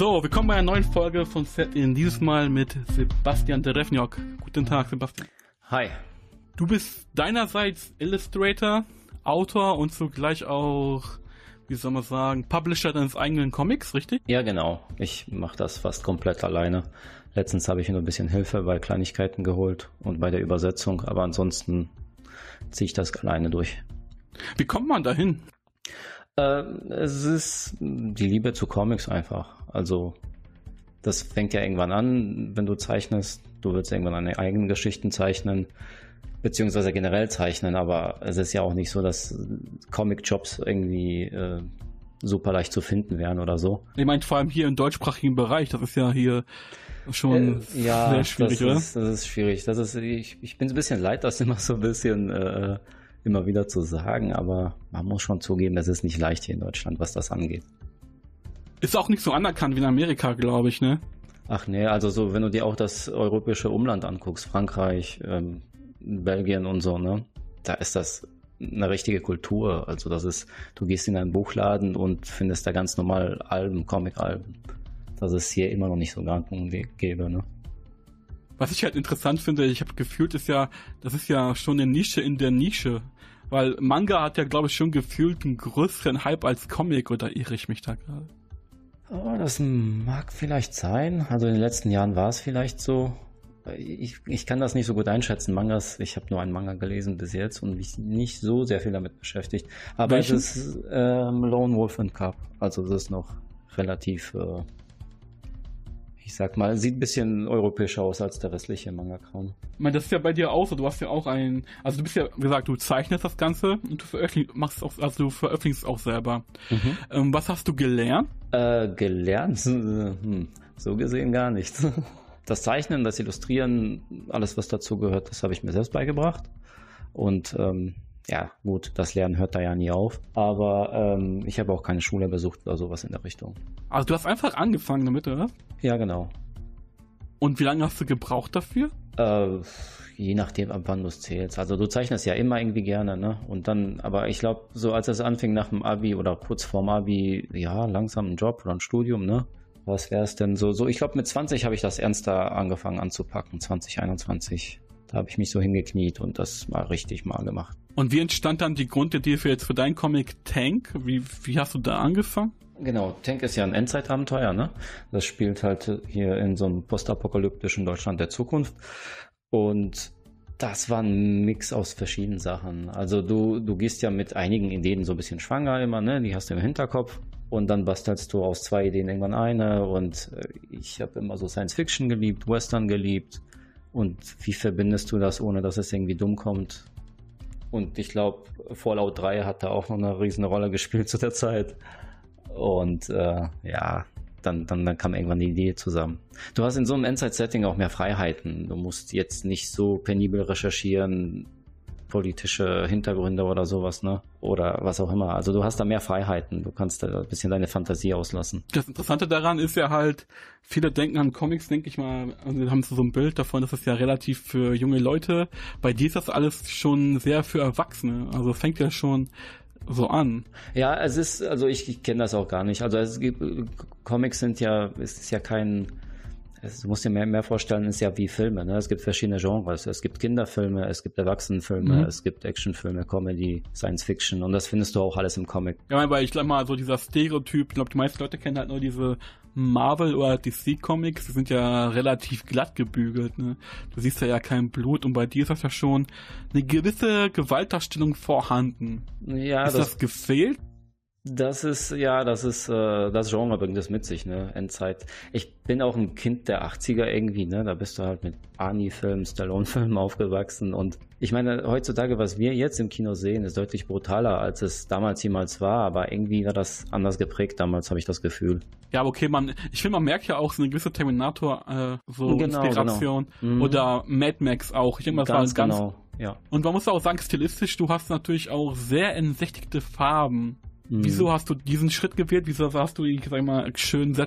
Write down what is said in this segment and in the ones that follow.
So, willkommen bei einer neuen Folge von Set in. Dieses Mal mit Sebastian Derevniok. Guten Tag, Sebastian. Hi. Du bist deinerseits Illustrator, Autor und zugleich auch, wie soll man sagen, Publisher deines eigenen Comics, richtig? Ja, genau. Ich mache das fast komplett alleine. Letztens habe ich nur ein bisschen Hilfe bei Kleinigkeiten geholt und bei der Übersetzung, aber ansonsten ziehe ich das alleine durch. Wie kommt man dahin? Äh, es ist die Liebe zu Comics einfach. Also das fängt ja irgendwann an, wenn du zeichnest. Du willst irgendwann deine eigenen Geschichten zeichnen, beziehungsweise generell zeichnen, aber es ist ja auch nicht so, dass Comic-Jobs irgendwie äh, super leicht zu finden wären oder so. Ich meine, vor allem hier im deutschsprachigen Bereich, das ist ja hier schon äh, ja, sehr schwierig, das oder? Ist, das ist schwierig. Das ist, ich, ich bin ein bisschen leid, das immer so ein bisschen äh, immer wieder zu sagen, aber man muss schon zugeben, es ist nicht leicht hier in Deutschland, was das angeht. Ist auch nicht so anerkannt wie in Amerika, glaube ich, ne? Ach nee, also so, wenn du dir auch das europäische Umland anguckst, Frankreich, ähm, Belgien und so, ne? Da ist das eine richtige Kultur. Also das ist, du gehst in einen Buchladen und findest da ganz normal Alben, Comic-Alben. Das ist hier immer noch nicht so gang und gäbe, ne? Was ich halt interessant finde, ich habe gefühlt, ist ja, das ist ja schon eine Nische in der Nische. Weil Manga hat ja, glaube ich, schon gefühlt einen größeren Hype als Comic, oder irre ich mich da gerade? Oh, das mag vielleicht sein. Also in den letzten Jahren war es vielleicht so. Ich, ich kann das nicht so gut einschätzen. Mangas, ich habe nur einen Manga gelesen bis jetzt und mich nicht so sehr viel damit beschäftigt. Aber Welchen? es ist ähm, Lone Wolf and Cup. Also das ist noch relativ äh, ich sag mal, sieht ein bisschen europäischer aus als der restliche Manga-Kram. Ich meine, das ist ja bei dir auch so. Du hast ja auch ein, also du bist ja, wie gesagt, du zeichnest das Ganze und du veröffentlichst, machst auch, also du veröffentlichst auch selber. Mhm. Ähm, was hast du gelernt? Äh, gelernt? Hm, so gesehen gar nichts. Das Zeichnen, das Illustrieren, alles was dazu gehört, das habe ich mir selbst beigebracht. Und ähm, ja, gut, das Lernen hört da ja nie auf. Aber ähm, ich habe auch keine Schule besucht oder sowas in der Richtung. Also du hast einfach angefangen damit, oder? Ja, genau. Und wie lange hast du gebraucht dafür? Äh, je nachdem, ab wann du es zählst. Also du zeichnest ja immer irgendwie gerne, ne? Und dann, aber ich glaube, so als es anfing nach dem Abi oder kurz vorm Abi, ja, langsam ein Job oder ein Studium, ne? Was wäre es denn so? So, ich glaube, mit 20 habe ich das ernster angefangen anzupacken, 2021. Da habe ich mich so hingekniet und das mal richtig mal gemacht. Und wie entstand dann die Grundidee für jetzt für dein Comic Tank? Wie, wie hast du da angefangen? Genau, Tank ist ja ein Endzeitabenteuer, ne? Das spielt halt hier in so einem postapokalyptischen Deutschland der Zukunft. Und das war ein Mix aus verschiedenen Sachen. Also du, du gehst ja mit einigen Ideen so ein bisschen schwanger immer, ne? Die hast du im Hinterkopf. Und dann bastelst du aus zwei Ideen irgendwann eine. Und äh, ich habe immer so Science Fiction geliebt, Western geliebt. Und wie verbindest du das, ohne dass es irgendwie dumm kommt? Und ich glaube, Fallout 3 hat da auch noch eine riesen Rolle gespielt zu der Zeit. Und äh, ja, dann, dann, dann kam irgendwann die Idee zusammen. Du hast in so einem Endzeit-Setting auch mehr Freiheiten. Du musst jetzt nicht so penibel recherchieren, politische Hintergründe oder sowas, ne? Oder was auch immer. Also du hast da mehr Freiheiten. Du kannst da ein bisschen deine Fantasie auslassen. Das Interessante daran ist ja halt, viele denken an Comics, denke ich mal, also haben so ein Bild davon, dass es ja relativ für junge Leute. Bei dir ist das alles schon sehr für Erwachsene. Also fängt ja schon so an. Ja, es ist, also ich, ich kenne das auch gar nicht. Also es gibt, Comics sind ja, es ist ja kein, du musst dir mehr, mehr vorstellen, ist ja wie Filme. Ne? Es gibt verschiedene Genres. Es gibt Kinderfilme, es gibt Erwachsenenfilme, mhm. es gibt Actionfilme, Comedy, Science Fiction und das findest du auch alles im Comic. Ja, weil ich glaube mal, so dieser Stereotyp, ich glaube, die meisten Leute kennen halt nur diese Marvel oder DC Comics, die sind ja relativ glatt gebügelt. Ne? Du siehst ja ja kein Blut und bei dir ist das ja schon eine gewisse Gewaltdarstellung vorhanden. Ja, ist das, das gefehlt? Das ist, ja, das ist, äh, das Genre bringt das mit sich, ne, Endzeit. Ich bin auch ein Kind der 80er irgendwie, ne, da bist du halt mit Arnie-Filmen, Stallone-Filmen aufgewachsen und ich meine, heutzutage, was wir jetzt im Kino sehen, ist deutlich brutaler, als es damals jemals war, aber irgendwie war das anders geprägt damals, habe ich das Gefühl. Ja, aber okay, man, ich finde, man merkt ja auch so eine gewisse Terminator, äh, so genau, Inspiration genau. Mhm. oder Mad Max auch. Ich denke das ganz, war ganz, genau. Ja. Und man muss auch sagen, stilistisch, du hast natürlich auch sehr entsächtigte Farben. Mhm. Wieso hast du diesen Schritt gewählt? Wieso hast du, ich sag mal, schön, äh,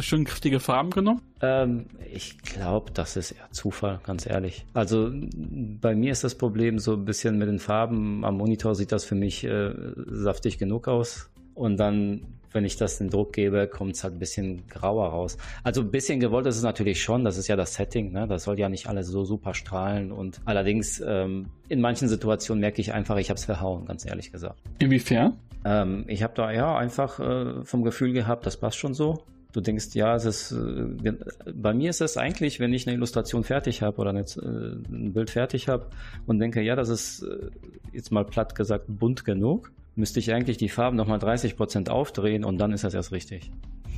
schön kräftige Farben genommen? Ähm, ich glaube, das ist eher Zufall, ganz ehrlich. Also bei mir ist das Problem so ein bisschen mit den Farben. Am Monitor sieht das für mich äh, saftig genug aus. Und dann wenn ich das den Druck gebe, kommt es halt ein bisschen grauer raus. Also ein bisschen gewollt ist es natürlich schon, das ist ja das Setting, ne? das soll ja nicht alles so super strahlen und allerdings ähm, in manchen Situationen merke ich einfach, ich habe es verhauen, ganz ehrlich gesagt. Inwiefern? Ähm, ich habe da ja einfach äh, vom Gefühl gehabt, das passt schon so. Du denkst, ja, es ist, äh, bei mir ist es eigentlich, wenn ich eine Illustration fertig habe oder eine, äh, ein Bild fertig habe und denke, ja, das ist äh, jetzt mal platt gesagt bunt genug, müsste ich eigentlich die Farben nochmal 30 Prozent aufdrehen und dann ist das erst richtig.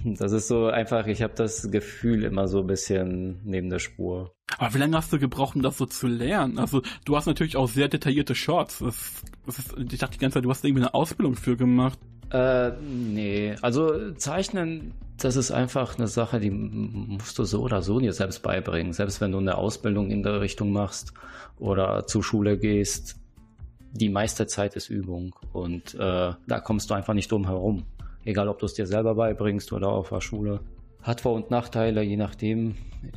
Das ist so einfach, ich habe das Gefühl immer so ein bisschen neben der Spur. Aber wie lange hast du gebraucht, um das so zu lernen? Also du hast natürlich auch sehr detaillierte Shots. Das, das ist, ich dachte die ganze Zeit, du hast irgendwie eine Ausbildung für gemacht. Äh, nee. Also Zeichnen, das ist einfach eine Sache, die musst du so oder so dir selbst beibringen. Selbst wenn du eine Ausbildung in der Richtung machst oder zur Schule gehst, die meiste Zeit ist Übung und äh, da kommst du einfach nicht drum herum. Egal, ob du es dir selber beibringst oder auf der Schule. Hat Vor- und Nachteile, je nachdem.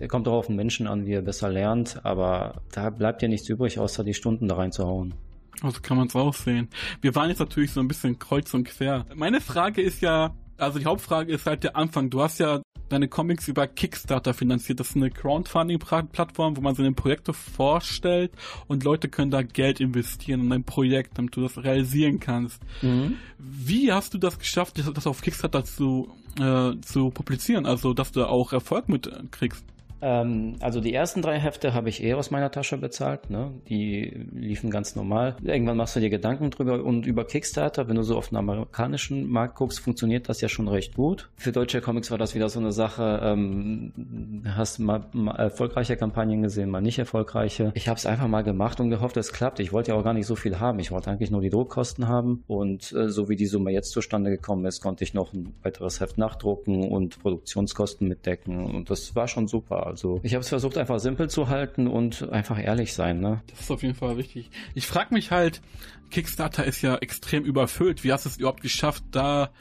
Kommt auch auf den Menschen an, wie er besser lernt, aber da bleibt dir nichts übrig, außer die Stunden da reinzuhauen. Also kann man es auch sehen. Wir waren jetzt natürlich so ein bisschen kreuz und quer. Meine Frage ist ja, also die Hauptfrage ist halt der Anfang. Du hast ja deine Comics über Kickstarter finanziert. Das ist eine Crowdfunding-Plattform, wo man seine Projekte vorstellt und Leute können da Geld investieren in dein Projekt, damit du das realisieren kannst. Mhm. Wie hast du das geschafft, das auf Kickstarter zu, äh, zu publizieren? Also, dass du auch Erfolg mitkriegst? Ähm, also die ersten drei Hefte habe ich eher aus meiner Tasche bezahlt. Ne? Die liefen ganz normal. Irgendwann machst du dir Gedanken drüber und über Kickstarter, wenn du so auf den amerikanischen Markt guckst, funktioniert das ja schon recht gut. Für deutsche Comics war das wieder so eine Sache. Ähm, hast mal, mal erfolgreiche Kampagnen gesehen, mal nicht erfolgreiche. Ich habe es einfach mal gemacht und gehofft, es klappt. Ich wollte ja auch gar nicht so viel haben. Ich wollte eigentlich nur die Druckkosten haben und äh, so wie die Summe jetzt zustande gekommen ist, konnte ich noch ein weiteres Heft nachdrucken und Produktionskosten mitdecken und das war schon super. Also ich habe es versucht, einfach simpel zu halten und einfach ehrlich sein. Ne? Das ist auf jeden Fall wichtig. Ich frage mich halt, Kickstarter ist ja extrem überfüllt. Wie hast du es überhaupt geschafft, da,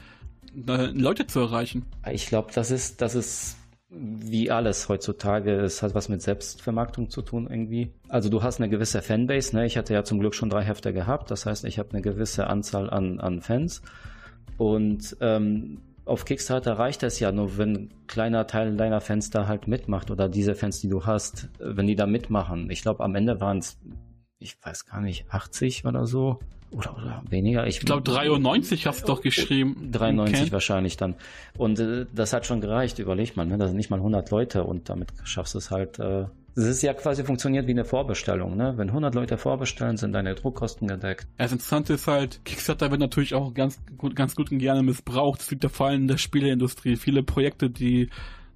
da Leute zu erreichen? Ich glaube, das ist, das ist wie alles heutzutage, es hat was mit Selbstvermarktung zu tun irgendwie. Also du hast eine gewisse Fanbase, ne? Ich hatte ja zum Glück schon drei Hefte gehabt, das heißt, ich habe eine gewisse Anzahl an, an Fans. Und ähm, auf Kickstarter reicht es ja nur, wenn ein kleiner Teil deiner Fans da halt mitmacht oder diese Fans, die du hast, wenn die da mitmachen. Ich glaube, am Ende waren es, ich weiß gar nicht, 80 oder so. Oder, oder weniger. Ich, ich glaube 93 hast du doch geschrieben. 93 wahrscheinlich dann. Und äh, das hat schon gereicht, überleg mal, ne? Das sind nicht mal 100 Leute und damit schaffst du es halt äh, das ist ja quasi funktioniert wie eine Vorbestellung, ne? Wenn 100 Leute vorbestellen, sind deine Druckkosten gedeckt. Das Interessante ist halt, Kickstarter wird natürlich auch ganz gut, ganz gut und gerne missbraucht. Es liegt vor allem in der Spieleindustrie. Viele Projekte, die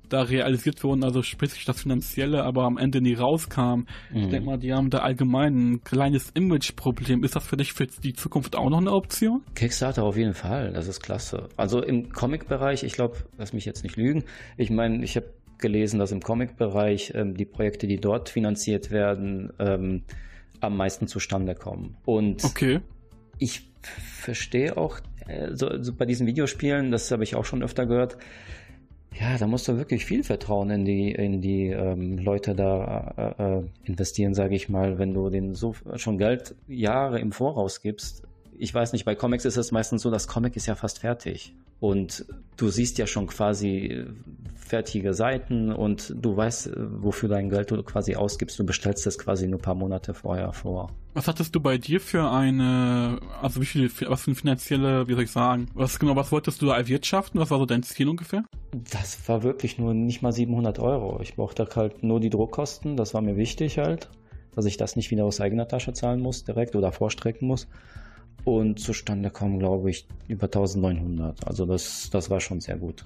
da realisiert wurden, also sprich das Finanzielle, aber am Ende nie rauskam. Mhm. Ich denke mal, die haben da allgemein ein kleines Image-Problem. Ist das für dich für die Zukunft auch noch eine Option? Kickstarter auf jeden Fall, das ist klasse. Also im Comic-Bereich, ich glaube, lass mich jetzt nicht lügen, ich meine, ich habe gelesen, dass im Comic-Bereich ähm, die Projekte, die dort finanziert werden, ähm, am meisten zustande kommen. Und okay. ich verstehe auch äh, so, so, bei diesen Videospielen, das habe ich auch schon öfter gehört, ja, da musst du wirklich viel Vertrauen in die, in die ähm, Leute da äh, äh investieren, sage ich mal, wenn du denen so schon Geld Jahre im Voraus gibst. Ich weiß nicht, bei Comics ist es meistens so, das Comic ist ja fast fertig. Und du siehst ja schon quasi fertige Seiten und du weißt, wofür dein Geld du quasi ausgibst. Du bestellst es quasi nur ein paar Monate vorher vor. Was hattest du bei dir für eine, also wie viel, was für eine finanzielle, wie soll ich sagen, was genau, was wolltest du da erwirtschaften? Was war so dein Ziel ungefähr? Das war wirklich nur nicht mal 700 Euro. Ich brauchte halt nur die Druckkosten, das war mir wichtig halt, dass ich das nicht wieder aus eigener Tasche zahlen muss direkt oder vorstrecken muss. Und zustande kommen, glaube ich, über 1900. Also das, das war schon sehr gut.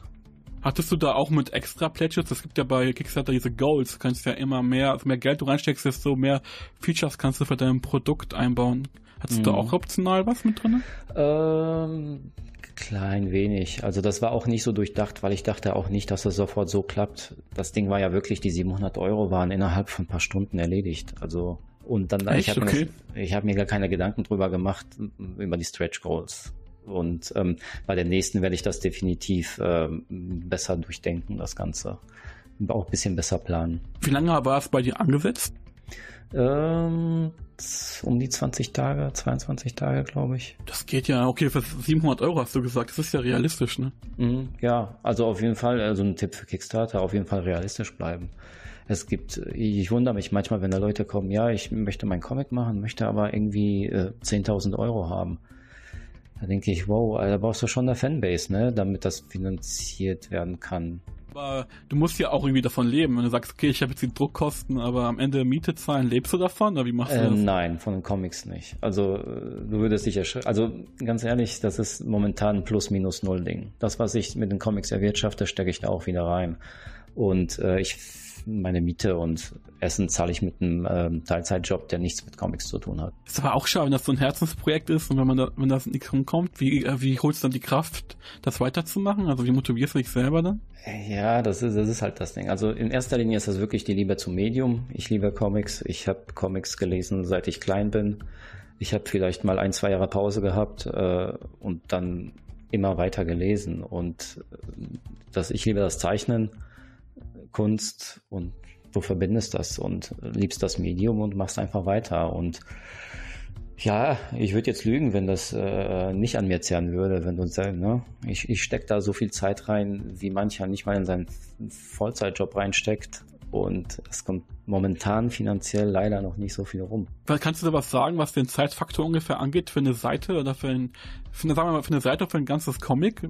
Hattest du da auch mit extra Pledges? Es gibt ja bei Kickstarter diese Goals. Du kannst ja immer mehr, also mehr Geld du reinsteckst, desto mehr Features kannst du für dein Produkt einbauen. Hattest mhm. du da auch optional was mit drin? Ähm, klein wenig. Also das war auch nicht so durchdacht, weil ich dachte auch nicht, dass das sofort so klappt. Das Ding war ja wirklich, die 700 Euro waren innerhalb von ein paar Stunden erledigt. Also und dann, Echt? ich habe okay. mir, hab mir gar keine Gedanken drüber gemacht, über die Stretch Goals. Und ähm, bei der nächsten werde ich das definitiv ähm, besser durchdenken, das Ganze. Auch ein bisschen besser planen. Wie lange war es bei dir angesetzt? Ähm, um die 20 Tage, 22 Tage, glaube ich. Das geht ja, okay, für 700 Euro hast du gesagt, das ist ja realistisch, ne? Mhm, ja, also auf jeden Fall, also ein Tipp für Kickstarter, auf jeden Fall realistisch bleiben. Es gibt, ich wundere mich manchmal, wenn da Leute kommen, ja, ich möchte meinen Comic machen, möchte aber irgendwie äh, 10.000 Euro haben. Da denke ich, wow, da brauchst du schon eine Fanbase, ne, damit das finanziert werden kann. Aber du musst ja auch irgendwie davon leben. Wenn du sagst, okay, ich habe jetzt die Druckkosten, aber am Ende Miete zahlen, lebst du davon? Oder wie machst du äh, das? Nein, von den Comics nicht. Also du würdest dich erschrecken. Also ganz ehrlich, das ist momentan ein Plus-Minus-Null-Ding. Das, was ich mit den Comics erwirtschafte, stecke ich da auch wieder rein. Und äh, ich meine Miete und Essen zahle ich mit einem ähm, Teilzeitjob, der nichts mit Comics zu tun hat. Ist aber auch schade, wenn das so ein Herzensprojekt ist und wenn man da, wenn das nichts rumkommt, wie, äh, wie holst du dann die Kraft, das weiterzumachen? Also wie motivierst du dich selber dann? Ja, das ist, das ist halt das Ding. Also in erster Linie ist das wirklich die Liebe zum Medium. Ich liebe Comics. Ich habe Comics gelesen, seit ich klein bin. Ich habe vielleicht mal ein, zwei Jahre Pause gehabt äh, und dann immer weiter gelesen. Und äh, das, ich liebe das Zeichnen Kunst und du verbindest das und liebst das Medium und machst einfach weiter. Und ja, ich würde jetzt lügen, wenn das äh, nicht an mir zerren würde, wenn du sagst, ne? Ich, ich stecke da so viel Zeit rein, wie mancher nicht mal in seinen Vollzeitjob reinsteckt. Und es kommt momentan finanziell leider noch nicht so viel rum. Kannst du da was sagen, was den Zeitfaktor ungefähr angeht für eine Seite oder für, ein, für eine, sagen wir mal, für eine Seite für ein ganzes Comic?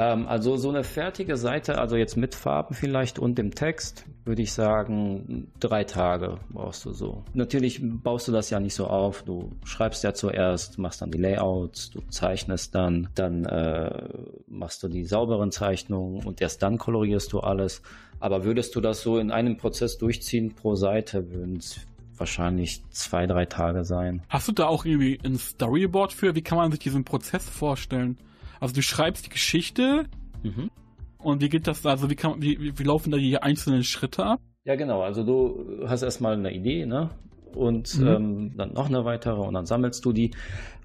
Ähm, also so eine fertige Seite, also jetzt mit Farben vielleicht und dem Text, würde ich sagen, drei Tage brauchst du so. Natürlich baust du das ja nicht so auf. Du schreibst ja zuerst, machst dann die Layouts, du zeichnest dann, dann äh, machst du die sauberen Zeichnungen und erst dann kolorierst du alles. Aber würdest du das so in einem Prozess durchziehen pro Seite, würden es wahrscheinlich zwei, drei Tage sein. Hast du da auch irgendwie ein Storyboard für? Wie kann man sich diesen Prozess vorstellen? Also du schreibst die Geschichte mhm. und wie geht das, also wie, kann, wie, wie laufen da die einzelnen Schritte ab? Ja, genau. Also du hast erstmal eine Idee, ne? Und mhm. ähm, dann noch eine weitere und dann sammelst du die.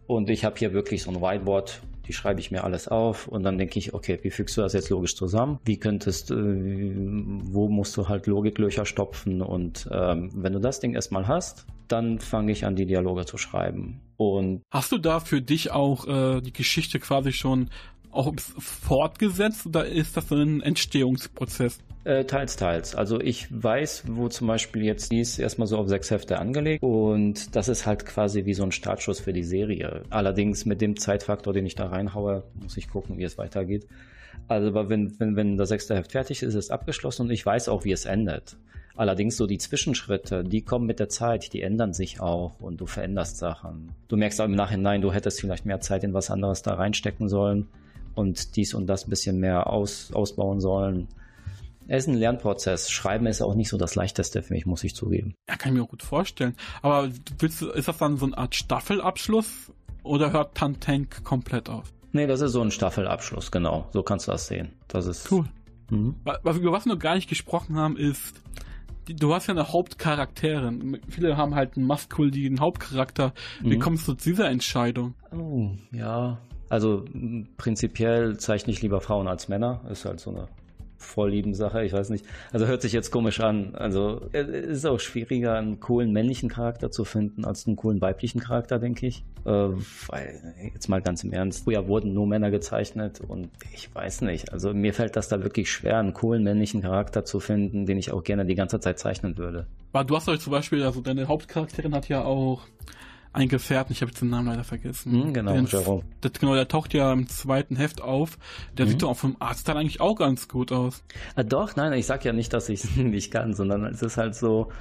Und ich habe hier wirklich so ein Whiteboard, die schreibe ich mir alles auf und dann denke ich, okay, wie fügst du das jetzt logisch zusammen? Wie könntest, äh, wo musst du halt Logiklöcher stopfen? Und ähm, wenn du das Ding erstmal hast, dann fange ich an, die Dialoge zu schreiben. Und hast du da für dich auch äh, die Geschichte quasi schon auch fortgesetzt oder ist das so ein Entstehungsprozess? Äh, teils, teils. Also ich weiß, wo zum Beispiel jetzt die ist erstmal so auf sechs Hefte angelegt und das ist halt quasi wie so ein Startschuss für die Serie. Allerdings mit dem Zeitfaktor, den ich da reinhaue, muss ich gucken, wie es weitergeht. Also aber wenn, wenn, wenn das sechste Heft fertig ist, ist es abgeschlossen und ich weiß auch, wie es endet. Allerdings so die Zwischenschritte, die kommen mit der Zeit, die ändern sich auch und du veränderst Sachen. Du merkst auch im Nachhinein, du hättest vielleicht mehr Zeit in was anderes da reinstecken sollen und dies und das ein bisschen mehr aus, ausbauen sollen. Es ist ein Lernprozess. Schreiben ist auch nicht so das Leichteste für mich, muss ich zugeben. Ja, kann ich mir auch gut vorstellen. Aber willst ist das dann so eine Art Staffelabschluss oder hört Tantank komplett auf? Nee, das ist so ein Staffelabschluss, genau. So kannst du das sehen. Das ist. Cool. Mhm. Über was wir noch gar nicht gesprochen haben, ist, du hast ja eine Hauptcharakterin. Viele haben halt einen maskulinen Hauptcharakter. Wie mhm. kommst du zu dieser Entscheidung? Oh, ja. Also prinzipiell zeichne ich lieber Frauen als Männer. Ist halt so eine vorlieben Sache, ich weiß nicht. Also hört sich jetzt komisch an. Also es ist auch schwieriger, einen coolen männlichen Charakter zu finden, als einen coolen weiblichen Charakter, denke ich. Äh, weil, jetzt mal ganz im Ernst, früher wurden nur Männer gezeichnet und ich weiß nicht. Also mir fällt das da wirklich schwer, einen coolen männlichen Charakter zu finden, den ich auch gerne die ganze Zeit zeichnen würde. Aber du hast euch zum Beispiel, also deine Hauptcharakterin hat ja auch ein Gefährten, ich habe jetzt den Namen leider vergessen. Hm, genau, Jerome. Das, genau, der taucht ja im zweiten Heft auf. Der mhm. sieht doch auch vom Arztteil eigentlich auch ganz gut aus. Ah, doch, nein, ich sag ja nicht, dass ich es nicht kann, sondern es ist halt so,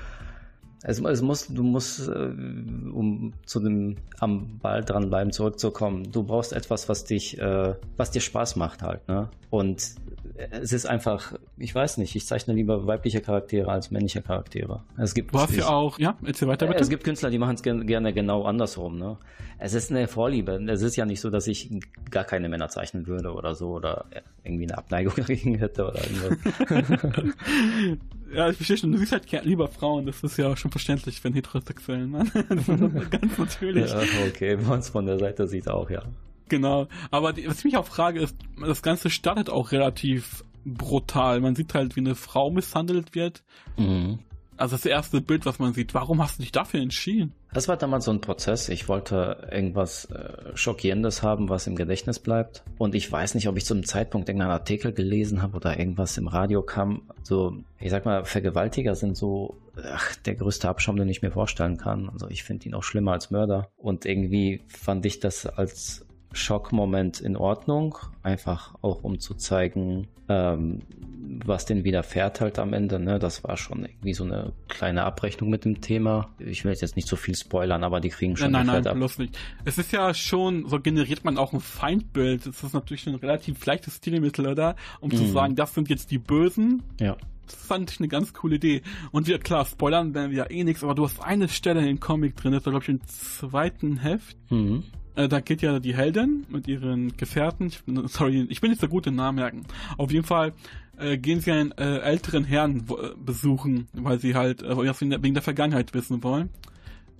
es, es muss, du musst, äh, um zu dem am Ball dranbleiben zurückzukommen, du brauchst etwas, was dich, äh, was dir Spaß macht halt, ne? Und es ist einfach, ich weiß nicht, ich zeichne lieber weibliche Charaktere als männliche Charaktere. Es gibt du hast ja auch, ja, erzähl weiter bitte. Es gibt Künstler, die machen es gerne genau andersrum. Ne? Es ist eine Vorliebe. Es ist ja nicht so, dass ich gar keine Männer zeichnen würde oder so oder irgendwie eine Abneigung dagegen hätte oder irgendwas. ja, ich verstehe schon. Du siehst halt lieber Frauen. Das ist ja schon verständlich für einen heterosexuellen Mann. ganz natürlich. Ja, okay, wenn man es von der Seite sieht auch, ja. Genau. Aber die, was ich mich auch frage, ist, das Ganze startet auch relativ brutal. Man sieht halt, wie eine Frau misshandelt wird. Mhm. Also das erste Bild, was man sieht. Warum hast du dich dafür entschieden? Das war damals so ein Prozess. Ich wollte irgendwas äh, Schockierendes haben, was im Gedächtnis bleibt. Und ich weiß nicht, ob ich zu einem Zeitpunkt irgendeinen Artikel gelesen habe oder irgendwas im Radio kam. So, ich sag mal, Vergewaltiger sind so ach, der größte Abschaum, den ich mir vorstellen kann. Also ich finde ihn auch schlimmer als Mörder. Und irgendwie fand ich das als Schockmoment in Ordnung, einfach auch um zu zeigen, ähm, was den widerfährt halt am Ende. Ne? Das war schon irgendwie so eine kleine Abrechnung mit dem Thema. Ich will jetzt nicht so viel spoilern, aber die kriegen schon nein, nein, nein, bloß nicht. Es ist ja schon, so generiert man auch ein Feindbild. Es ist natürlich ein relativ leichtes Stilmittel, oder? Um mhm. zu sagen, das sind jetzt die Bösen. Ja. Das fand ich eine ganz coole Idee. Und ja, klar, spoilern werden wir ja eh nichts, aber du hast eine Stelle in dem Comic drin, das war, glaube ich, im zweiten Heft. Mhm äh, da geht ja die Heldin mit ihren Gefährten, ich, sorry, ich bin nicht so gut im Namen merken. Auf jeden Fall äh, gehen sie einen äh, älteren Herrn äh, besuchen, weil sie halt äh, wegen der Vergangenheit wissen wollen.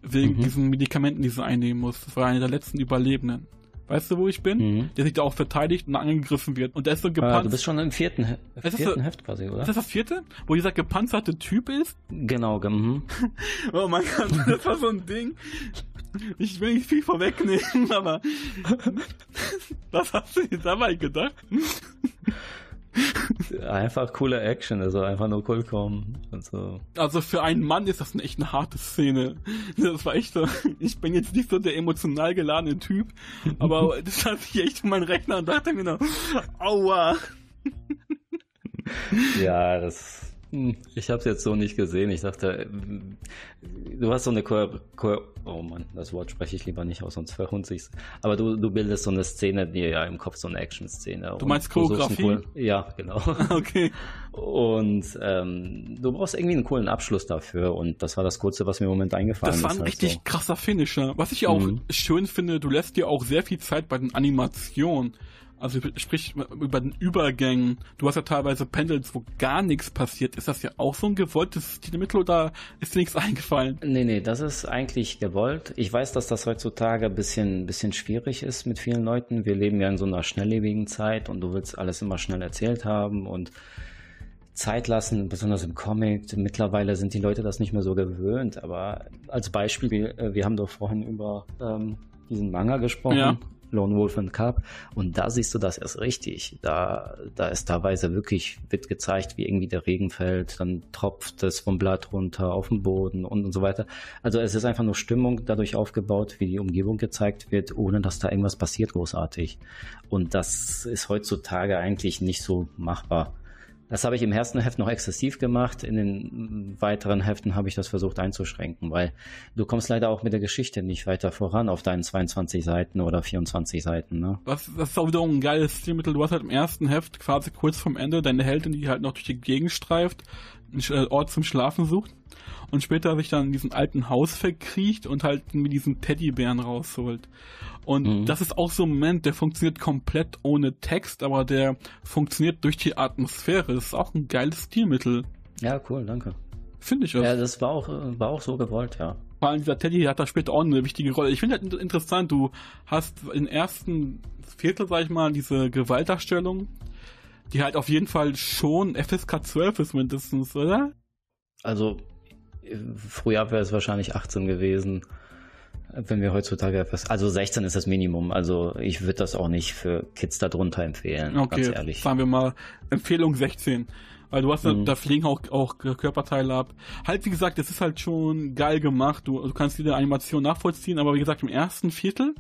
Wegen mhm. diesen Medikamenten, die sie einnehmen muss. Das war einer der letzten Überlebenden. Weißt du, wo ich bin? Mhm. Der sich da auch verteidigt und angegriffen wird. Und der ist so gepanzert. Ah, du bist schon im vierten, He vierten so, Heft quasi, oder? Ist das das vierte? Wo dieser gepanzerte Typ ist? Genau, mhm. oh mein Gott, das war so ein Ding. Ich will nicht viel vorwegnehmen, aber was hast du dir dabei gedacht? Einfach coole Action, also einfach nur cool kommen und so. Also für einen Mann ist das eine echt eine harte Szene. Das war echt so, ich bin jetzt nicht so der emotional geladene Typ, aber das hat sich echt in meinen Rechner und dachte mir noch, aua. Ja, das ich habe es jetzt so nicht gesehen. Ich dachte, äh, du hast so eine Ko Ko oh Mann, das Wort spreche ich lieber nicht aus, sonst verhunzt ich's. Aber du, du bildest so eine Szene, die ja im Kopf so eine Action-Szene. Du meinst Choreografie? Cool, ja, genau. okay. Und ähm, du brauchst irgendwie einen coolen Abschluss dafür und das war das Kurze, was mir im Moment eingefallen ist. Das war ein ist, richtig so. krasser Finisher. Was ich auch mhm. schön finde, du lässt dir auch sehr viel Zeit bei den Animationen. Also sprich über den Übergängen. Du hast ja teilweise Pendels, wo gar nichts passiert. Ist das ja auch so ein gewolltes Stilmittel oder ist dir nichts eingefallen? Nee, nee, das ist eigentlich gewollt. Ich weiß, dass das heutzutage ein bisschen, bisschen schwierig ist mit vielen Leuten. Wir leben ja in so einer schnelllebigen Zeit und du willst alles immer schnell erzählt haben und Zeit lassen, besonders im Comic. Mittlerweile sind die Leute das nicht mehr so gewöhnt, aber als Beispiel, wir, äh, wir haben doch vorhin über ähm, diesen Manga gesprochen. Ja. Lone Wolf and Cup. Und da siehst du das erst richtig. Da, da ist teilweise wirklich, wird gezeigt, wie irgendwie der Regen fällt, dann tropft es vom Blatt runter auf den Boden und, und so weiter. Also es ist einfach nur Stimmung dadurch aufgebaut, wie die Umgebung gezeigt wird, ohne dass da irgendwas passiert großartig. Und das ist heutzutage eigentlich nicht so machbar. Das habe ich im ersten Heft noch exzessiv gemacht. In den weiteren Heften habe ich das versucht einzuschränken, weil du kommst leider auch mit der Geschichte nicht weiter voran auf deinen 22 Seiten oder 24 Seiten. Ne? Das, das ist auch wiederum ein geiles Stilmittel. Du hast halt im ersten Heft quasi kurz vom Ende deine Heldin, die halt noch durch die Gegend streift, einen Ort zum Schlafen sucht und später sich dann in diesem alten Haus verkriecht und halt mit diesen Teddybären rausholt. Und mhm. das ist auch so ein Moment, der funktioniert komplett ohne Text, aber der funktioniert durch die Atmosphäre. Das ist auch ein geiles Stilmittel. Ja, cool, danke. Finde ich auch. Ja, das war auch, war auch so gewollt, ja. Vor allem dieser Teddy hat da später auch eine wichtige Rolle. Ich finde halt interessant, du hast im ersten Viertel, sag ich mal, diese Gewaltdarstellung, die halt auf jeden Fall schon FSK 12 ist mindestens, oder? Also, früher wäre es wahrscheinlich 18 gewesen wenn wir heutzutage etwas, also 16 ist das Minimum, also ich würde das auch nicht für Kids darunter empfehlen, okay, ganz ehrlich. sagen wir mal Empfehlung 16. Weil du hast mhm. da, fliegen auch, auch Körperteile ab. Halt, wie gesagt, es ist halt schon geil gemacht. Du, du kannst diese Animation nachvollziehen, aber wie gesagt, im ersten Viertel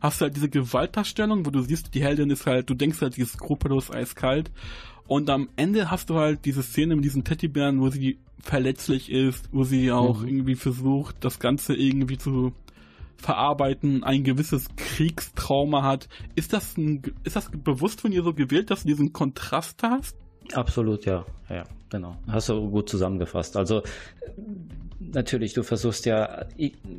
hast du halt diese Gewaltdarstellung, wo du siehst, die Heldin ist halt, du denkst halt, die ist skrupellos eiskalt. Und am Ende hast du halt diese Szene mit diesen Teddybären, wo sie verletzlich ist, wo sie auch mhm. irgendwie versucht, das Ganze irgendwie zu verarbeiten, ein gewisses Kriegstrauma hat. Ist das, ein, ist das bewusst von ihr so gewählt, dass du diesen Kontrast hast? Absolut, ja. Ja, genau. Hast du gut zusammengefasst. Also natürlich, du versuchst ja,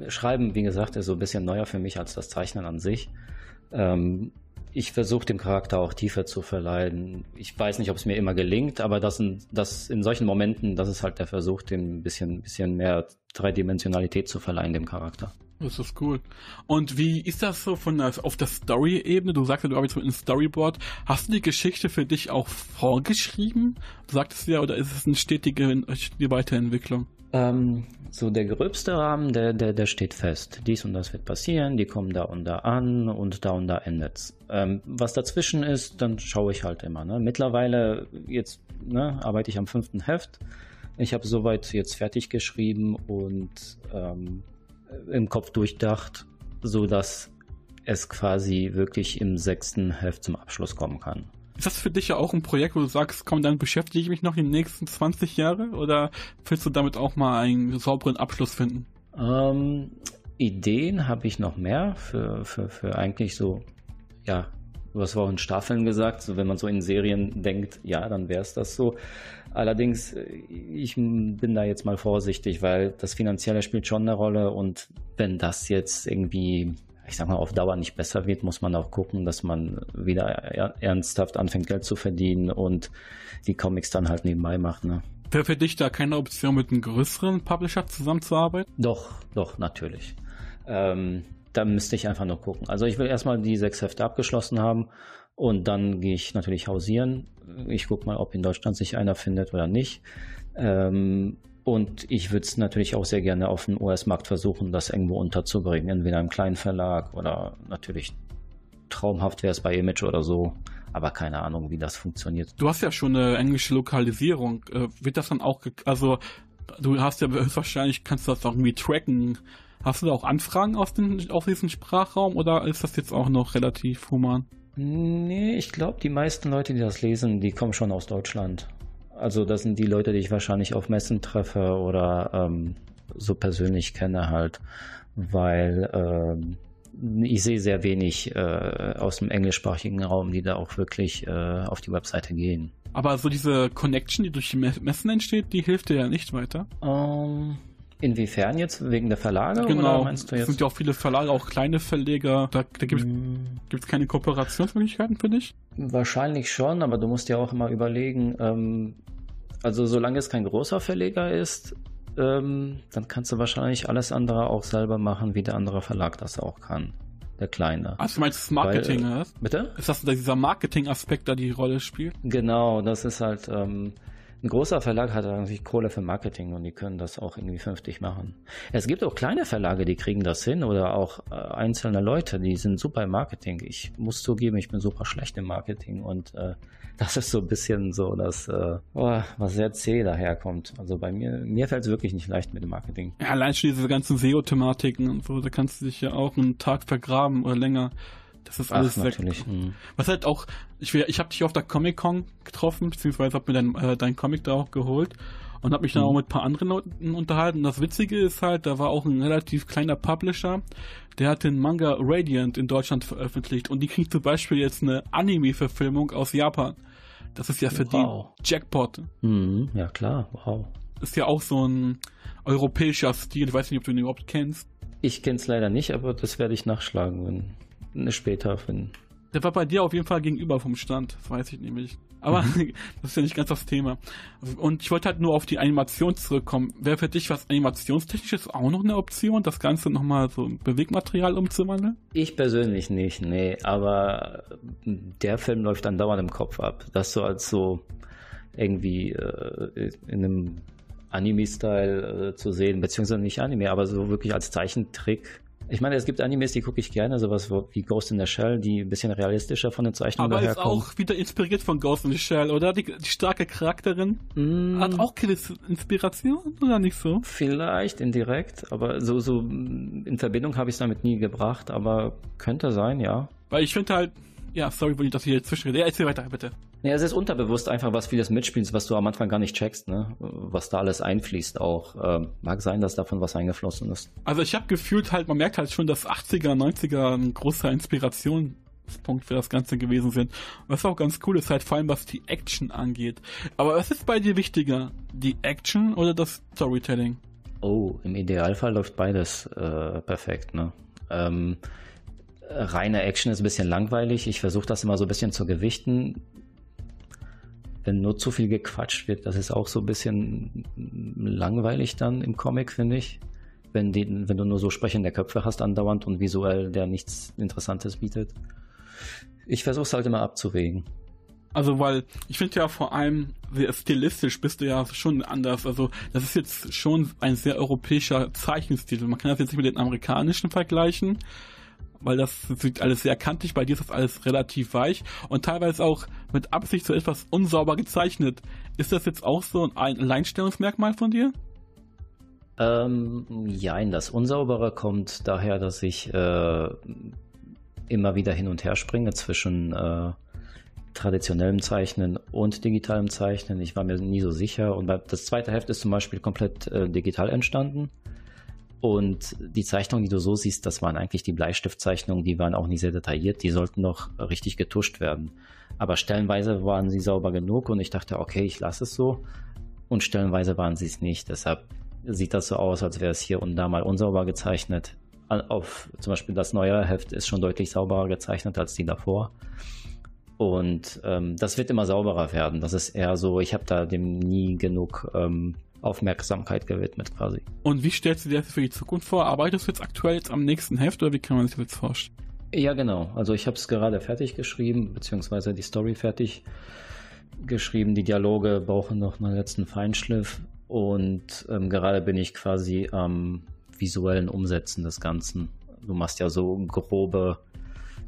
Schreiben, wie gesagt, ist so ein bisschen neuer für mich als das Zeichnen an sich. Ähm, ich versuche dem Charakter auch Tiefe zu verleihen. Ich weiß nicht, ob es mir immer gelingt, aber das in, das in solchen Momenten, das ist halt der Versuch, dem ein bisschen, bisschen mehr Dreidimensionalität zu verleihen, dem Charakter. Das ist cool. Und wie ist das so von der, auf der Story-Ebene? Du sagst ja, du arbeitest mit einem Storyboard. Hast du die Geschichte für dich auch vorgeschrieben? Du sagtest ja, oder ist es eine stetige, stetige Weiterentwicklung? Ähm, so der gröbste Rahmen, der, der, der steht fest. Dies und das wird passieren, die kommen da und da an und da und da endet's. Ähm, was dazwischen ist, dann schaue ich halt immer. Ne? Mittlerweile, jetzt ne, arbeite ich am fünften Heft. Ich habe soweit jetzt fertig geschrieben und ähm, im Kopf durchdacht, so dass es quasi wirklich im sechsten Heft zum Abschluss kommen kann. Ist das für dich ja auch ein Projekt, wo du sagst, komm, dann beschäftige ich mich noch die nächsten 20 Jahre oder willst du damit auch mal einen sauberen Abschluss finden? Ähm, Ideen habe ich noch mehr für, für, für eigentlich so, ja, du hast auch in Staffeln gesagt, so wenn man so in Serien denkt, ja, dann wäre es das so. Allerdings, äh, ich bin da jetzt mal vorsichtig, weil das Finanzielle spielt schon eine Rolle und wenn das jetzt irgendwie ich sag mal, auf Dauer nicht besser wird, muss man auch gucken, dass man wieder ernsthaft anfängt, Geld zu verdienen und die Comics dann halt nebenbei macht. Ne? Wäre für dich da keine Option, mit einem größeren Publisher zusammenzuarbeiten? Doch, doch, natürlich. Ähm, da müsste ich einfach nur gucken. Also ich will erstmal die sechs Hefte abgeschlossen haben und dann gehe ich natürlich hausieren. Ich gucke mal, ob in Deutschland sich einer findet oder nicht. Ähm, und ich würde es natürlich auch sehr gerne auf dem US-Markt versuchen, das irgendwo unterzubringen. Entweder im kleinen Verlag oder natürlich traumhaft wäre es bei Image oder so. Aber keine Ahnung, wie das funktioniert. Du hast ja schon eine englische Lokalisierung. Äh, wird das dann auch, also du hast ja höchstwahrscheinlich, kannst du das auch irgendwie tracken. Hast du da auch Anfragen aus, den, aus diesem Sprachraum oder ist das jetzt auch noch relativ human? Nee, ich glaube, die meisten Leute, die das lesen, die kommen schon aus Deutschland. Also das sind die Leute, die ich wahrscheinlich auf Messen treffe oder ähm, so persönlich kenne halt, weil ähm, ich sehe sehr wenig äh, aus dem englischsprachigen Raum, die da auch wirklich äh, auf die Webseite gehen. Aber so diese Connection, die durch die Messen entsteht, die hilft dir ja nicht weiter. Ähm, Inwiefern jetzt? Wegen der Verlage? Genau. Oder meinst du jetzt? Es sind ja auch viele Verlage, auch kleine Verleger. Da, da gibt es mm. keine Kooperationsmöglichkeiten für dich? Wahrscheinlich schon, aber du musst ja auch immer überlegen, ähm, also solange es kein großer Verleger ist, ähm, dann kannst du wahrscheinlich alles andere auch selber machen, wie der andere Verlag das auch kann. Der kleine. Ach, du meinst das Marketing, Weil, äh, Bitte? Ist das dieser Marketing-Aspekt, da die Rolle spielt? Genau, das ist halt, ähm, ein großer Verlag hat eigentlich Kohle für Marketing und die können das auch irgendwie vernünftig machen. Es gibt auch kleine Verlage, die kriegen das hin oder auch äh, einzelne Leute, die sind super im Marketing. Ich muss zugeben, ich bin super schlecht im Marketing und äh, das ist so ein bisschen so, dass äh, oh, was sehr zäh daherkommt. Also bei mir, mir fällt es wirklich nicht leicht mit dem Marketing. Ja, allein schon diese ganzen SEO-Thematiken und so, da kannst du dich ja auch einen Tag vergraben oder länger. Das ist alles Ach, natürlich. Mhm. Was halt auch, ich, ich habe dich auf der Comic-Con getroffen, beziehungsweise habe mir dein, äh, dein Comic da auch geholt und habe mich dann mhm. auch mit ein paar anderen Leuten unterhalten. Und das Witzige ist halt, da war auch ein relativ kleiner Publisher, der hat den Manga Radiant in Deutschland veröffentlicht und die kriegt zum Beispiel jetzt eine Anime-Verfilmung aus Japan. Das ist ja für wow. die Jackpot. Mhm, ja klar, wow. Ist ja auch so ein europäischer Stil. Ich weiß nicht, ob du ihn überhaupt kennst. Ich kenn's leider nicht, aber das werde ich nachschlagen, wenn später finden. Der war bei dir auf jeden Fall gegenüber vom Stand, das weiß ich nämlich. Aber mhm. das ist ja nicht ganz das Thema. Und ich wollte halt nur auf die Animation zurückkommen. Wäre für dich was Animationstechnisches auch noch eine Option, das Ganze nochmal so in Bewegmaterial umzuwandeln? Ich persönlich nicht, nee. Aber der Film läuft dann dauernd im Kopf ab. Das so als so irgendwie äh, in einem Anime-Style äh, zu sehen, beziehungsweise nicht Anime, aber so wirklich als Zeichentrick ich meine, es gibt Animes, die gucke ich gerne, sowas wie Ghost in the Shell, die ein bisschen realistischer von den Zeichnungen Aber ist auch wieder inspiriert von Ghost in the Shell, oder? Die, die starke Charakterin mm. hat auch Inspiration, oder nicht so? Vielleicht indirekt, aber so, so in Verbindung habe ich es damit nie gebracht, aber könnte sein, ja. Weil ich finde halt, ja, sorry, wenn ich das hier zwischenrede. Ja, erzähl weiter, bitte. Ja, es ist unterbewusst einfach was vieles mitspielst, was du am Anfang gar nicht checkst, ne? Was da alles einfließt auch. Ähm, mag sein, dass davon was eingeflossen ist. Also ich habe gefühlt halt, man merkt halt schon, dass 80er, 90er ein großer Inspirationspunkt für das Ganze gewesen sind. Was auch ganz cool ist halt vor allem, was die Action angeht. Aber was ist bei dir wichtiger? Die Action oder das Storytelling? Oh, im Idealfall läuft beides äh, perfekt, ne? Ähm, reine Action ist ein bisschen langweilig. Ich versuche das immer so ein bisschen zu gewichten wenn nur zu viel gequatscht wird, das ist auch so ein bisschen langweilig dann im Comic, finde ich. Wenn, die, wenn du nur so sprechende Köpfe hast andauernd und visuell der nichts Interessantes bietet. Ich versuche es halt immer abzuwägen. Also, weil ich finde ja vor allem stilistisch bist du ja schon anders. Also, das ist jetzt schon ein sehr europäischer Zeichenstil. Man kann das jetzt nicht mit den amerikanischen vergleichen, weil das sieht alles sehr kantig. Bei dir ist das alles relativ weich und teilweise auch mit Absicht so etwas unsauber gezeichnet. Ist das jetzt auch so ein Alleinstellungsmerkmal von dir? Ähm, ja, das Unsaubere kommt daher, dass ich äh, immer wieder hin und her springe zwischen äh, traditionellem Zeichnen und digitalem Zeichnen. Ich war mir nie so sicher. Und das zweite Heft ist zum Beispiel komplett äh, digital entstanden. Und die Zeichnungen, die du so siehst, das waren eigentlich die Bleistiftzeichnungen, die waren auch nicht sehr detailliert, die sollten noch richtig getuscht werden. Aber stellenweise waren sie sauber genug und ich dachte, okay, ich lasse es so. Und stellenweise waren sie es nicht. Deshalb sieht das so aus, als wäre es hier und da mal unsauber gezeichnet. Auf zum Beispiel das neue Heft ist schon deutlich sauberer gezeichnet als die davor. Und ähm, das wird immer sauberer werden. Das ist eher so, ich habe da dem nie genug ähm, Aufmerksamkeit gewidmet quasi. Und wie stellst du dir das für die Zukunft vor? Arbeitest du jetzt aktuell jetzt am nächsten Heft oder wie kann man sich das jetzt vorstellen? Ja, genau. Also ich habe es gerade fertig geschrieben, beziehungsweise die Story fertig geschrieben. Die Dialoge brauchen noch einen letzten Feinschliff und ähm, gerade bin ich quasi am visuellen Umsetzen des Ganzen. Du machst ja so grobe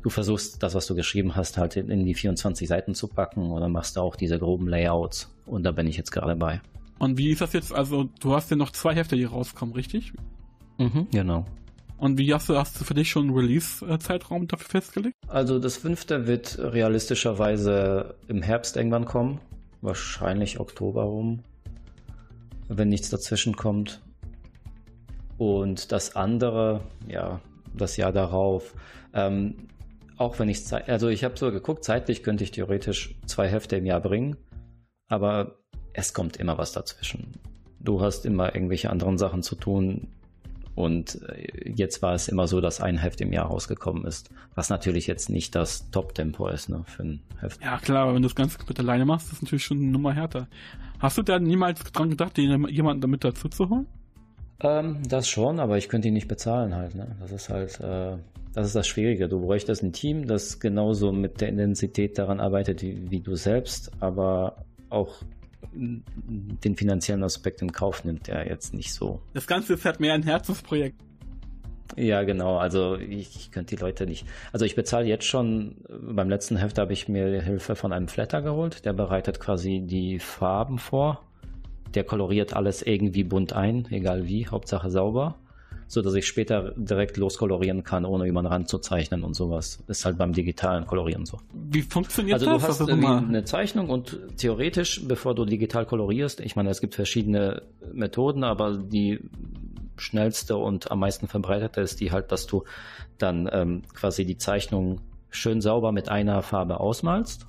du versuchst das, was du geschrieben hast, halt in die 24 Seiten zu packen oder machst du auch diese groben Layouts. Und da bin ich jetzt gerade bei. Und wie ist das jetzt? Also, du hast ja noch zwei Hefte, die rauskommen, richtig? Mhm, genau. Und wie hast du, hast du für dich schon einen Release-Zeitraum dafür festgelegt? Also das fünfte wird realistischerweise im Herbst irgendwann kommen. Wahrscheinlich Oktober rum. Wenn nichts dazwischen kommt. Und das andere, ja, das Jahr darauf. Ähm, auch wenn ich also ich habe so geguckt, zeitlich könnte ich theoretisch zwei Hefte im Jahr bringen, aber es kommt immer was dazwischen. Du hast immer irgendwelche anderen Sachen zu tun und äh, jetzt war es immer so, dass ein Heft im Jahr rausgekommen ist, was natürlich jetzt nicht das Top-Tempo ist ne, für ein Heft. Ja klar, aber wenn du das Ganze komplett alleine machst, ist das natürlich schon eine Nummer härter. Hast du da niemals dran gedacht, jemanden damit dazu zu holen? Ähm, das schon, aber ich könnte ihn nicht bezahlen halt. Ne? Das ist halt, äh, das ist das Schwierige. Du bräuchtest ein Team, das genauso mit der Intensität daran arbeitet wie, wie du selbst, aber auch den finanziellen Aspekt in Kauf nimmt, der jetzt nicht so. Das Ganze ist halt mehr ein Herzensprojekt. Ja, genau. Also ich, ich könnte die Leute nicht. Also ich bezahle jetzt schon, beim letzten Heft habe ich mir Hilfe von einem Flatter geholt, der bereitet quasi die Farben vor. Der koloriert alles irgendwie bunt ein, egal wie, Hauptsache sauber so dass ich später direkt loskolorieren kann, ohne über den Rand zu zeichnen und sowas. Ist halt beim digitalen Kolorieren so. Wie funktioniert also das? Also du hast irgendwie eine Zeichnung und theoretisch, bevor du digital kolorierst, ich meine, es gibt verschiedene Methoden, aber die schnellste und am meisten verbreitete ist die halt, dass du dann ähm, quasi die Zeichnung schön sauber mit einer Farbe ausmalst.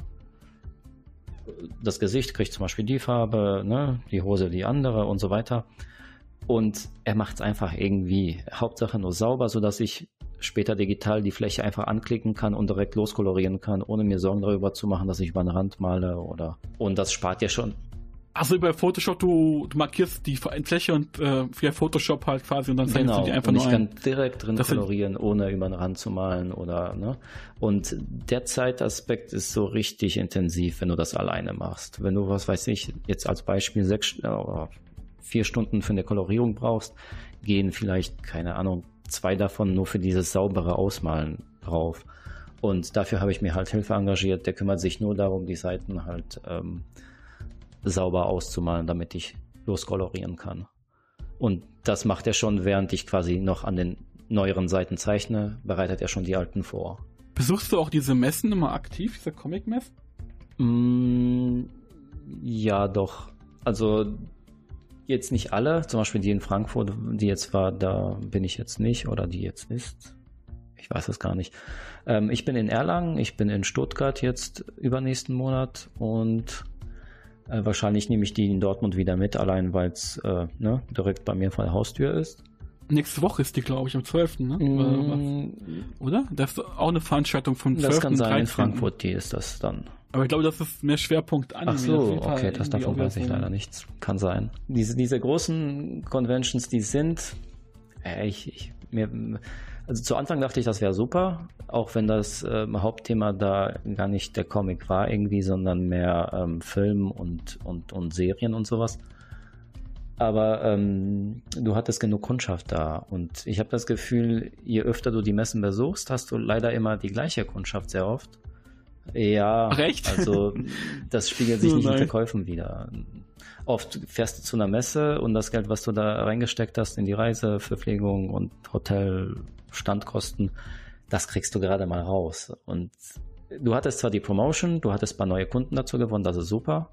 Das Gesicht kriegt zum Beispiel die Farbe, ne? die Hose die andere und so weiter. Und er macht es einfach irgendwie, Hauptsache nur sauber, sodass ich später digital die Fläche einfach anklicken kann und direkt loskolorieren kann, ohne mir Sorgen darüber zu machen, dass ich über den Rand male oder. Und das spart ja schon. Also über Photoshop, du, du markierst die Fläche und äh, via Photoshop halt quasi und dann genau. du die einfach und ich nur kann direkt drin kolorieren, ohne über den Rand zu malen oder ne. Und der Zeitaspekt ist so richtig intensiv, wenn du das alleine machst. Wenn du, was weiß ich, jetzt als Beispiel sechs, äh, vier Stunden für eine Kolorierung brauchst, gehen vielleicht, keine Ahnung, zwei davon nur für dieses saubere Ausmalen drauf. Und dafür habe ich mir halt Hilfe engagiert, der kümmert sich nur darum, die Seiten halt ähm, sauber auszumalen, damit ich loskolorieren kann. Und das macht er schon, während ich quasi noch an den neueren Seiten zeichne, bereitet er schon die alten vor. Besuchst du auch diese Messen immer aktiv, diese Comic-Messen? Mm, ja, doch. Also Jetzt nicht alle, zum Beispiel die in Frankfurt, die jetzt war, da bin ich jetzt nicht oder die jetzt ist. Ich weiß es gar nicht. Ähm, ich bin in Erlangen, ich bin in Stuttgart jetzt übernächsten Monat und äh, wahrscheinlich nehme ich die in Dortmund wieder mit, allein weil es äh, ne, direkt bei mir vor der Haustür ist. Nächste Woche ist die, glaube ich, am 12. Ne? Mm, Oder? Das ist auch eine Veranstaltung vom 12. Das kann sein, 13. in Frankfurt, die ist das dann. Aber ich glaube, das ist mehr Schwerpunkt Anime. Ach so, okay, das davon weiß ich leider nichts. Kann sein. Diese, diese großen Conventions, die sind, äh, ich, ich, mir, Also zu Anfang dachte ich, das wäre super, auch wenn das äh, Hauptthema da gar nicht der Comic war irgendwie, sondern mehr ähm, Film und, und, und Serien und sowas. Aber ähm, du hattest genug Kundschaft da. Und ich habe das Gefühl, je öfter du die Messen besuchst, hast du leider immer die gleiche Kundschaft sehr oft. Ja, Recht? also das spiegelt sich nicht in Verkäufen wieder. Oft fährst du zu einer Messe und das Geld, was du da reingesteckt hast in die Reise, Verpflegung und Hotel, Standkosten, das kriegst du gerade mal raus. Und du hattest zwar die Promotion, du hattest ein paar neue Kunden dazu gewonnen, das ist super.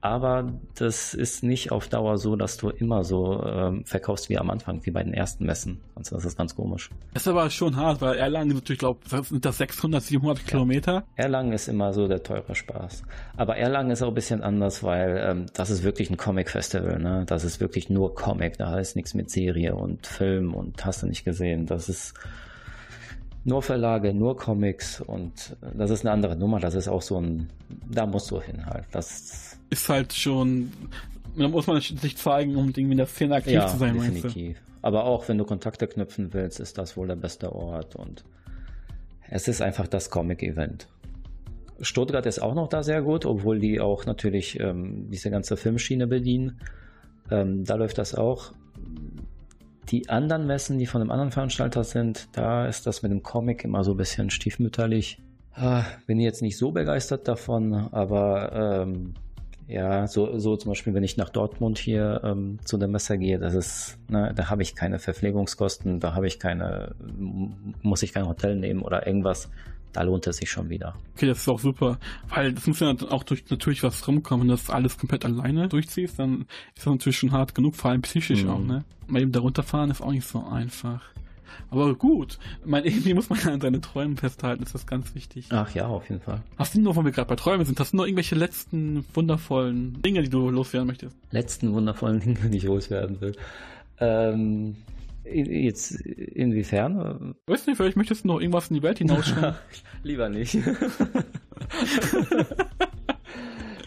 Aber das ist nicht auf Dauer so, dass du immer so ähm, verkaufst wie am Anfang, wie bei den ersten Messen. Also das ist ganz komisch. Das ist aber schon hart, weil Erlangen natürlich, glaube sind das 600, 700 ja. Kilometer. Erlangen ist immer so der teure Spaß. Aber Erlangen ist auch ein bisschen anders, weil ähm, das ist wirklich ein Comic-Festival. Ne? Das ist wirklich nur Comic. Da ist nichts mit Serie und Film und hast du nicht gesehen. Das ist nur Verlage, nur Comics und das ist eine andere Nummer. Das ist auch so ein, da musst du hin halt. Das ist halt schon, da muss man sich zeigen, um irgendwie in der Szene aktiv ja, zu sein. Definitiv. Aber auch wenn du Kontakte knüpfen willst, ist das wohl der beste Ort und es ist einfach das Comic-Event. Stuttgart ist auch noch da sehr gut, obwohl die auch natürlich ähm, diese ganze Filmschiene bedienen. Ähm, da läuft das auch. Die anderen Messen, die von einem anderen Veranstalter sind, da ist das mit dem Comic immer so ein bisschen stiefmütterlich. Ah, bin jetzt nicht so begeistert davon, aber ähm, ja, so, so zum Beispiel, wenn ich nach Dortmund hier ähm, zu der Messe gehe, das ist, ne, da habe ich keine Verpflegungskosten, da habe ich keine, muss ich kein Hotel nehmen oder irgendwas da lohnt es sich schon wieder. Okay, das ist auch super, weil das muss ja auch durch natürlich was rumkommen, wenn du das alles komplett alleine durchziehst, dann ist das natürlich schon hart genug, vor allem psychisch mhm. auch, ne? Mal eben darunter fahren ist auch nicht so einfach. Aber gut, mein, irgendwie muss man ja an seine Träume festhalten, ist das ganz wichtig. Ach ja, auf jeden Fall. Hast du noch, wenn wir gerade bei Träumen sind, hast du noch irgendwelche letzten wundervollen Dinge, die du loswerden möchtest? Letzten wundervollen Dinge, die ich loswerden will. Ähm, Jetzt inwiefern? Weiß nicht, vielleicht möchtest du noch irgendwas in die Welt hinausschauen. Lieber nicht.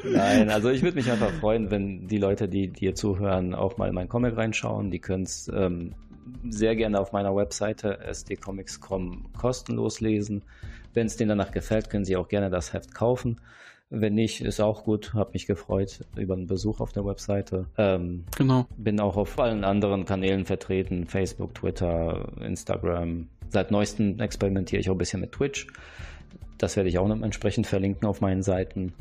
Nein, also ich würde mich einfach freuen, wenn die Leute, die dir zuhören, auch mal in mein Comic reinschauen. Die können es ähm, sehr gerne auf meiner Webseite sdcomics.com kostenlos lesen. Wenn es denen danach gefällt, können sie auch gerne das Heft kaufen. Wenn nicht, ist auch gut. Hab mich gefreut über einen Besuch auf der Webseite. Ähm, genau. Bin auch auf allen anderen Kanälen vertreten. Facebook, Twitter, Instagram. Seit neuestem experimentiere ich auch ein bisschen mit Twitch. Das werde ich auch noch entsprechend verlinken auf meinen Seiten.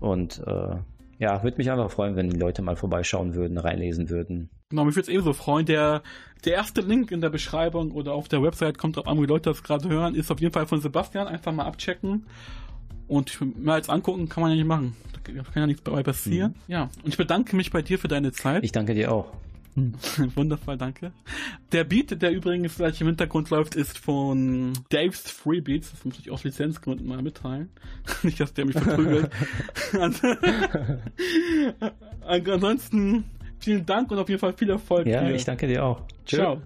Und äh, ja, würde mich einfach freuen, wenn die Leute mal vorbeischauen würden, reinlesen würden. Genau, mich würde es ebenso freuen. Der, der erste Link in der Beschreibung oder auf der Website kommt drauf an, wie Leute das gerade hören, ist auf jeden Fall von Sebastian. Einfach mal abchecken. Und mehr als angucken kann man ja nicht machen. Da kann ja nichts dabei passieren. Mhm. Ja. Und ich bedanke mich bei dir für deine Zeit. Ich danke dir auch. Wundervoll, danke. Der Beat, der übrigens gleich im Hintergrund läuft, ist von Dave's Free Beats. Das muss ich aus Lizenzgründen mal mitteilen. Nicht, dass der mich verprügelt. Ansonsten vielen Dank und auf jeden Fall viel Erfolg. Ja, hier. ich danke dir auch. Tschö. Ciao.